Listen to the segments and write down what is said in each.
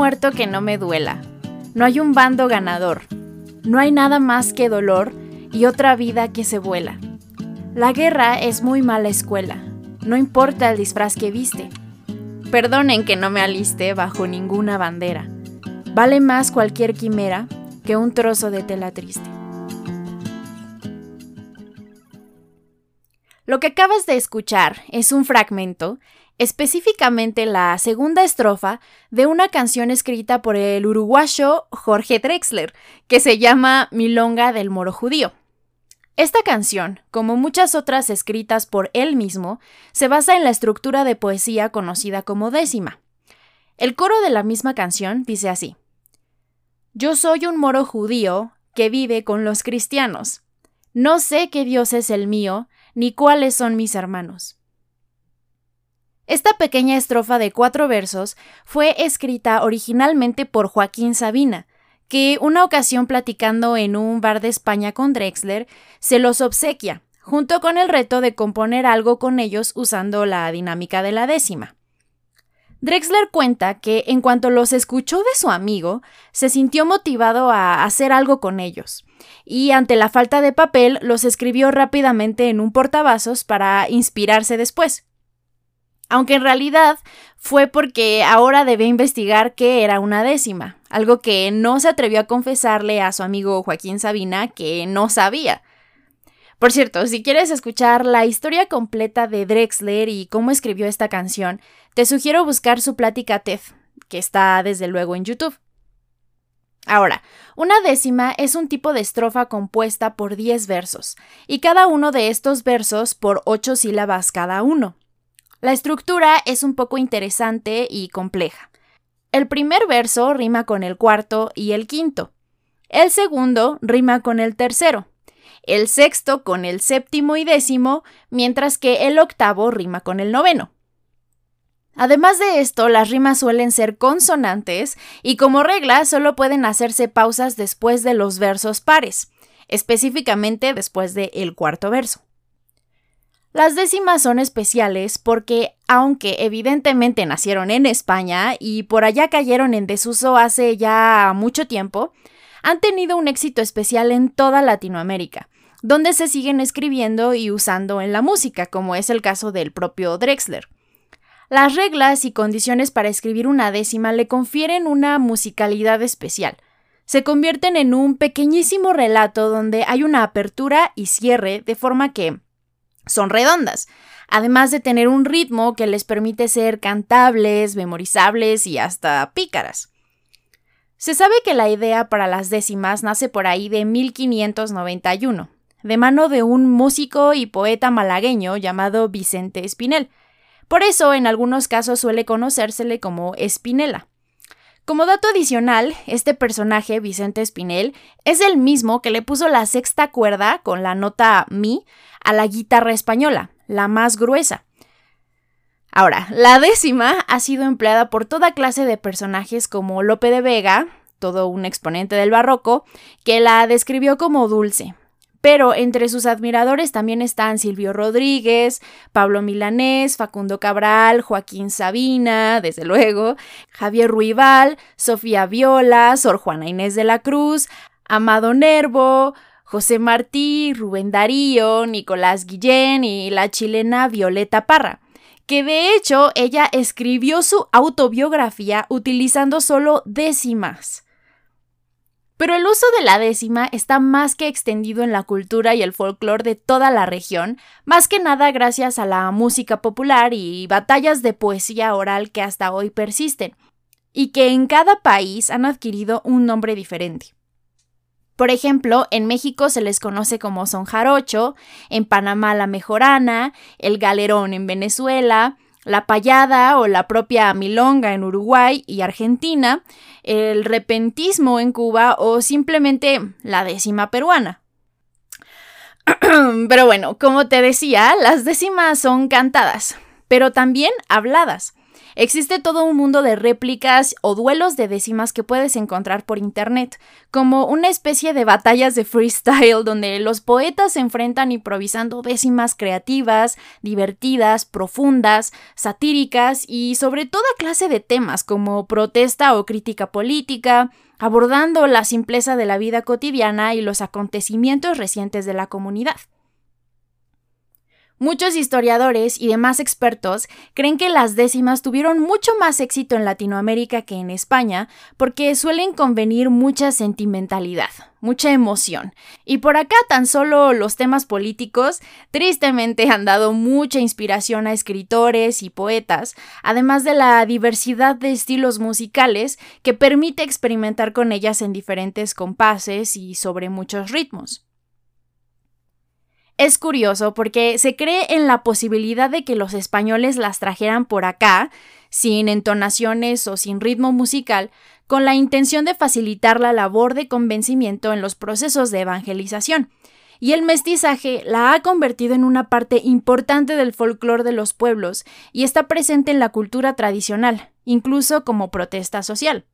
muerto que no me duela. No hay un bando ganador. No hay nada más que dolor y otra vida que se vuela. La guerra es muy mala escuela. No importa el disfraz que viste. Perdonen que no me aliste bajo ninguna bandera. Vale más cualquier quimera que un trozo de tela triste. Lo que acabas de escuchar es un fragmento, específicamente la segunda estrofa, de una canción escrita por el uruguayo Jorge Drexler, que se llama Milonga del Moro Judío. Esta canción, como muchas otras escritas por él mismo, se basa en la estructura de poesía conocida como décima. El coro de la misma canción dice así. Yo soy un moro judío que vive con los cristianos. No sé qué Dios es el mío, ni cuáles son mis hermanos. Esta pequeña estrofa de cuatro versos fue escrita originalmente por Joaquín Sabina, que una ocasión platicando en un bar de España con Drexler, se los obsequia, junto con el reto de componer algo con ellos usando la dinámica de la décima. Drexler cuenta que en cuanto los escuchó de su amigo, se sintió motivado a hacer algo con ellos, y ante la falta de papel los escribió rápidamente en un portavasos para inspirarse después aunque en realidad fue porque ahora debía investigar qué era una décima, algo que no se atrevió a confesarle a su amigo Joaquín Sabina que no sabía. Por cierto, si quieres escuchar la historia completa de Drexler y cómo escribió esta canción, te sugiero buscar su plática TED, que está desde luego en YouTube. Ahora, una décima es un tipo de estrofa compuesta por 10 versos, y cada uno de estos versos por 8 sílabas cada uno. La estructura es un poco interesante y compleja. El primer verso rima con el cuarto y el quinto. El segundo rima con el tercero. El sexto con el séptimo y décimo, mientras que el octavo rima con el noveno. Además de esto, las rimas suelen ser consonantes y como regla solo pueden hacerse pausas después de los versos pares, específicamente después del el cuarto verso. Las décimas son especiales porque, aunque evidentemente nacieron en España y por allá cayeron en desuso hace ya mucho tiempo, han tenido un éxito especial en toda Latinoamérica, donde se siguen escribiendo y usando en la música, como es el caso del propio Drexler. Las reglas y condiciones para escribir una décima le confieren una musicalidad especial. Se convierten en un pequeñísimo relato donde hay una apertura y cierre de forma que, son redondas, además de tener un ritmo que les permite ser cantables, memorizables y hasta pícaras. Se sabe que la idea para las décimas nace por ahí de 1591, de mano de un músico y poeta malagueño llamado Vicente Espinel. Por eso, en algunos casos suele conocérsele como Espinela. Como dato adicional, este personaje, Vicente Espinel, es el mismo que le puso la sexta cuerda con la nota mi a la guitarra española, la más gruesa. Ahora, la décima ha sido empleada por toda clase de personajes como Lope de Vega, todo un exponente del barroco, que la describió como dulce. Pero entre sus admiradores también están Silvio Rodríguez, Pablo Milanés, Facundo Cabral, Joaquín Sabina, desde luego, Javier Ruibal, Sofía Viola, Sor Juana Inés de la Cruz, Amado Nervo, José Martí, Rubén Darío, Nicolás Guillén y la chilena Violeta Parra, que de hecho ella escribió su autobiografía utilizando solo décimas. Pero el uso de la décima está más que extendido en la cultura y el folclore de toda la región, más que nada gracias a la música popular y batallas de poesía oral que hasta hoy persisten, y que en cada país han adquirido un nombre diferente. Por ejemplo, en México se les conoce como son jarocho, en Panamá la mejorana, el galerón en Venezuela, la payada o la propia milonga en Uruguay y Argentina, el repentismo en Cuba o simplemente la décima peruana. Pero bueno, como te decía, las décimas son cantadas, pero también habladas. Existe todo un mundo de réplicas o duelos de décimas que puedes encontrar por internet, como una especie de batallas de freestyle donde los poetas se enfrentan improvisando décimas creativas, divertidas, profundas, satíricas y sobre toda clase de temas como protesta o crítica política, abordando la simpleza de la vida cotidiana y los acontecimientos recientes de la comunidad. Muchos historiadores y demás expertos creen que las décimas tuvieron mucho más éxito en Latinoamérica que en España porque suelen convenir mucha sentimentalidad, mucha emoción. Y por acá tan solo los temas políticos tristemente han dado mucha inspiración a escritores y poetas, además de la diversidad de estilos musicales que permite experimentar con ellas en diferentes compases y sobre muchos ritmos. Es curioso porque se cree en la posibilidad de que los españoles las trajeran por acá, sin entonaciones o sin ritmo musical, con la intención de facilitar la labor de convencimiento en los procesos de evangelización. Y el mestizaje la ha convertido en una parte importante del folclore de los pueblos y está presente en la cultura tradicional, incluso como protesta social.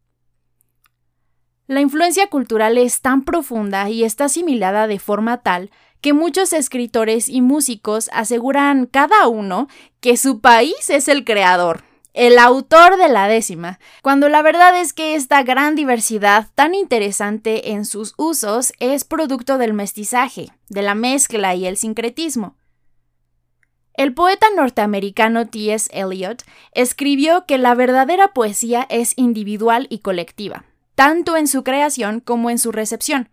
La influencia cultural es tan profunda y está asimilada de forma tal que muchos escritores y músicos aseguran cada uno que su país es el creador, el autor de la décima, cuando la verdad es que esta gran diversidad tan interesante en sus usos es producto del mestizaje, de la mezcla y el sincretismo. El poeta norteamericano T.S. Eliot escribió que la verdadera poesía es individual y colectiva, tanto en su creación como en su recepción,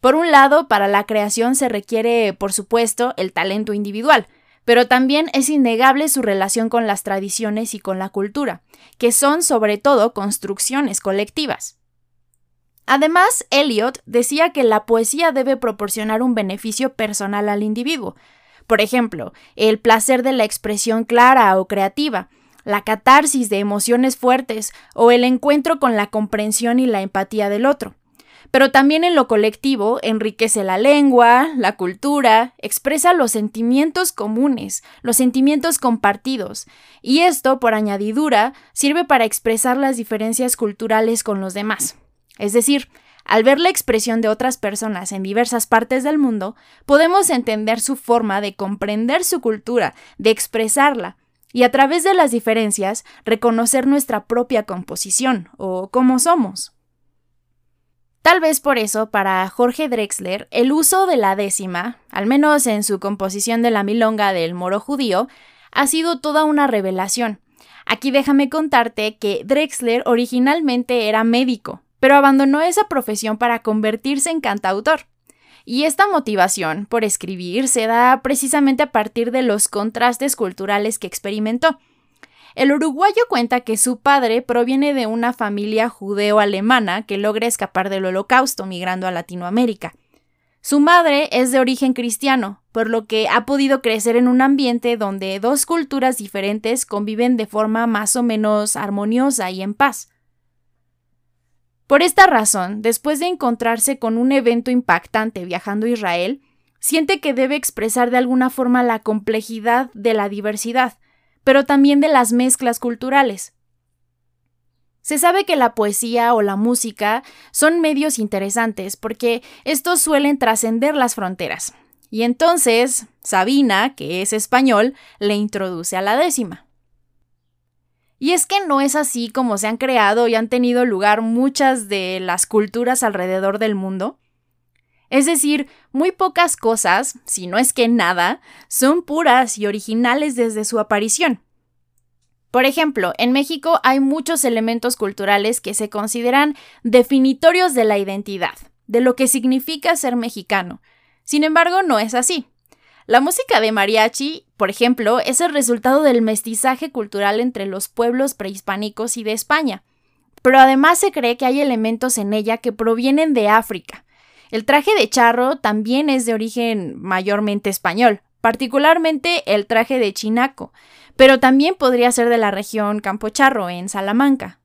por un lado, para la creación se requiere, por supuesto, el talento individual, pero también es innegable su relación con las tradiciones y con la cultura, que son sobre todo construcciones colectivas. Además, Eliot decía que la poesía debe proporcionar un beneficio personal al individuo, por ejemplo, el placer de la expresión clara o creativa, la catarsis de emociones fuertes o el encuentro con la comprensión y la empatía del otro pero también en lo colectivo enriquece la lengua, la cultura, expresa los sentimientos comunes, los sentimientos compartidos, y esto, por añadidura, sirve para expresar las diferencias culturales con los demás. Es decir, al ver la expresión de otras personas en diversas partes del mundo, podemos entender su forma de comprender su cultura, de expresarla, y a través de las diferencias reconocer nuestra propia composición o cómo somos. Tal vez por eso, para Jorge Drexler, el uso de la décima, al menos en su composición de la milonga del moro judío, ha sido toda una revelación. Aquí déjame contarte que Drexler originalmente era médico, pero abandonó esa profesión para convertirse en cantautor. Y esta motivación por escribir se da precisamente a partir de los contrastes culturales que experimentó. El uruguayo cuenta que su padre proviene de una familia judeo-alemana que logra escapar del holocausto migrando a Latinoamérica. Su madre es de origen cristiano, por lo que ha podido crecer en un ambiente donde dos culturas diferentes conviven de forma más o menos armoniosa y en paz. Por esta razón, después de encontrarse con un evento impactante viajando a Israel, siente que debe expresar de alguna forma la complejidad de la diversidad, pero también de las mezclas culturales. Se sabe que la poesía o la música son medios interesantes porque estos suelen trascender las fronteras. Y entonces, Sabina, que es español, le introduce a la décima. Y es que no es así como se han creado y han tenido lugar muchas de las culturas alrededor del mundo. Es decir, muy pocas cosas, si no es que nada, son puras y originales desde su aparición. Por ejemplo, en México hay muchos elementos culturales que se consideran definitorios de la identidad, de lo que significa ser mexicano. Sin embargo, no es así. La música de mariachi, por ejemplo, es el resultado del mestizaje cultural entre los pueblos prehispánicos y de España. Pero además se cree que hay elementos en ella que provienen de África, el traje de charro también es de origen mayormente español, particularmente el traje de chinaco, pero también podría ser de la región Campocharro, en Salamanca.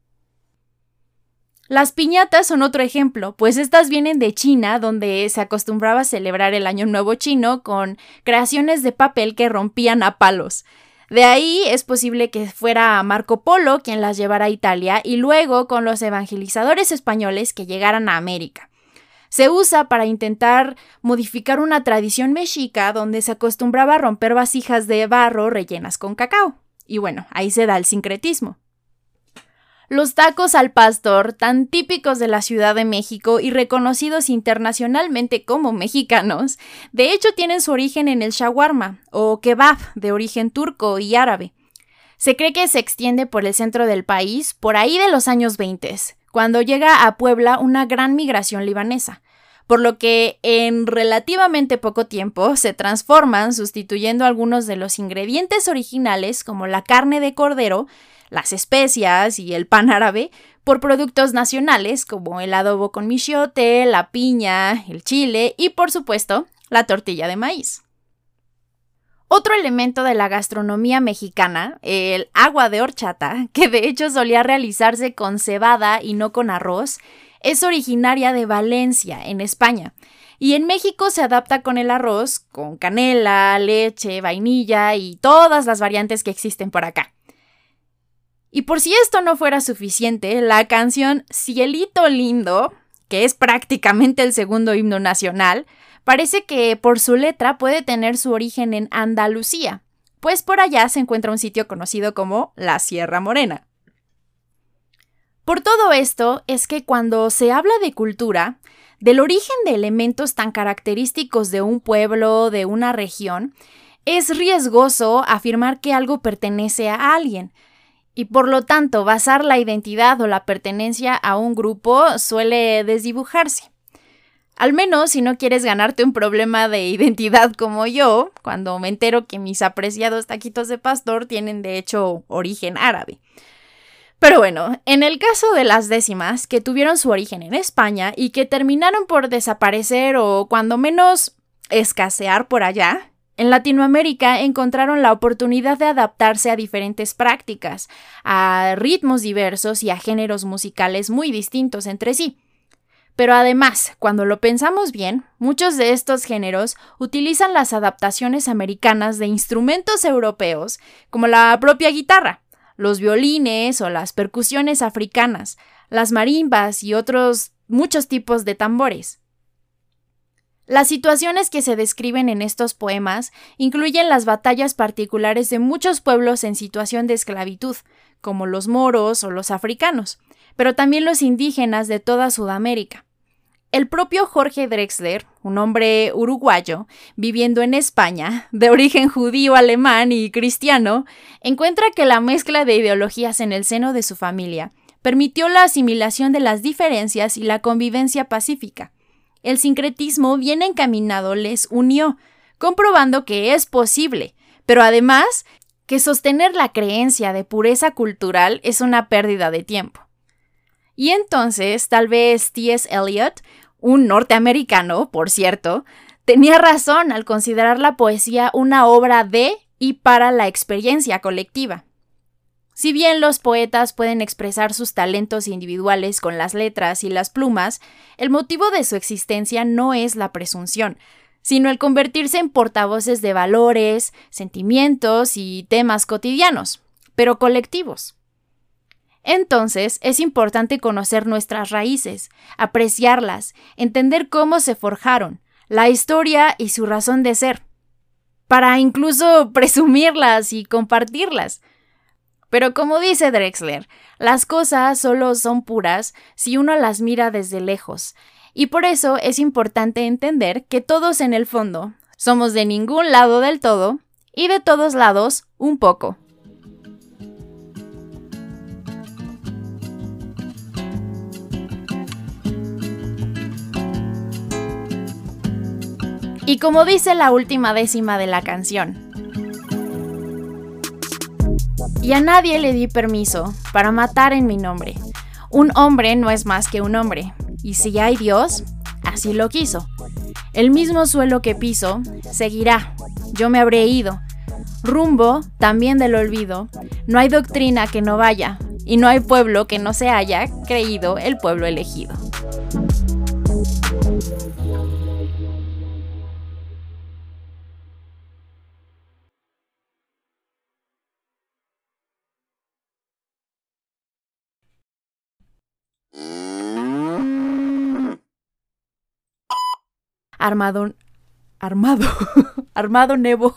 Las piñatas son otro ejemplo, pues estas vienen de China, donde se acostumbraba a celebrar el Año Nuevo chino con creaciones de papel que rompían a palos. De ahí es posible que fuera Marco Polo quien las llevara a Italia y luego con los evangelizadores españoles que llegaran a América. Se usa para intentar modificar una tradición mexica donde se acostumbraba a romper vasijas de barro rellenas con cacao. Y bueno, ahí se da el sincretismo. Los tacos al pastor, tan típicos de la Ciudad de México y reconocidos internacionalmente como mexicanos, de hecho tienen su origen en el shawarma o kebab de origen turco y árabe. Se cree que se extiende por el centro del país por ahí de los años 20, cuando llega a Puebla una gran migración libanesa por lo que en relativamente poco tiempo se transforman sustituyendo algunos de los ingredientes originales como la carne de cordero las especias y el pan árabe por productos nacionales como el adobo con michiote, la piña, el chile y por supuesto la tortilla de maíz. Otro elemento de la gastronomía mexicana, el agua de horchata, que de hecho solía realizarse con cebada y no con arroz, es originaria de Valencia, en España, y en México se adapta con el arroz, con canela, leche, vainilla y todas las variantes que existen por acá. Y por si esto no fuera suficiente, la canción Cielito Lindo, que es prácticamente el segundo himno nacional, parece que por su letra puede tener su origen en Andalucía, pues por allá se encuentra un sitio conocido como la Sierra Morena. Por todo esto es que cuando se habla de cultura, del origen de elementos tan característicos de un pueblo, de una región, es riesgoso afirmar que algo pertenece a alguien, y por lo tanto basar la identidad o la pertenencia a un grupo suele desdibujarse. Al menos si no quieres ganarte un problema de identidad como yo, cuando me entero que mis apreciados taquitos de pastor tienen de hecho origen árabe. Pero bueno, en el caso de las décimas, que tuvieron su origen en España y que terminaron por desaparecer o cuando menos escasear por allá, en Latinoamérica encontraron la oportunidad de adaptarse a diferentes prácticas, a ritmos diversos y a géneros musicales muy distintos entre sí. Pero además, cuando lo pensamos bien, muchos de estos géneros utilizan las adaptaciones americanas de instrumentos europeos, como la propia guitarra, los violines o las percusiones africanas, las marimbas y otros muchos tipos de tambores. Las situaciones que se describen en estos poemas incluyen las batallas particulares de muchos pueblos en situación de esclavitud, como los moros o los africanos, pero también los indígenas de toda Sudamérica. El propio Jorge Drexler, un hombre uruguayo, viviendo en España, de origen judío, alemán y cristiano, encuentra que la mezcla de ideologías en el seno de su familia permitió la asimilación de las diferencias y la convivencia pacífica el sincretismo bien encaminado les unió, comprobando que es posible, pero además que sostener la creencia de pureza cultural es una pérdida de tiempo. Y entonces, tal vez T.S. Eliot, un norteamericano, por cierto, tenía razón al considerar la poesía una obra de y para la experiencia colectiva. Si bien los poetas pueden expresar sus talentos individuales con las letras y las plumas, el motivo de su existencia no es la presunción, sino el convertirse en portavoces de valores, sentimientos y temas cotidianos, pero colectivos. Entonces, es importante conocer nuestras raíces, apreciarlas, entender cómo se forjaron, la historia y su razón de ser, para incluso presumirlas y compartirlas, pero como dice Drexler, las cosas solo son puras si uno las mira desde lejos, y por eso es importante entender que todos en el fondo somos de ningún lado del todo y de todos lados un poco. Y como dice la última décima de la canción, y a nadie le di permiso para matar en mi nombre. Un hombre no es más que un hombre, y si hay Dios, así lo quiso. El mismo suelo que piso seguirá, yo me habré ido. Rumbo también del olvido, no hay doctrina que no vaya, y no hay pueblo que no se haya creído el pueblo elegido. Armado, armado, armado Nebo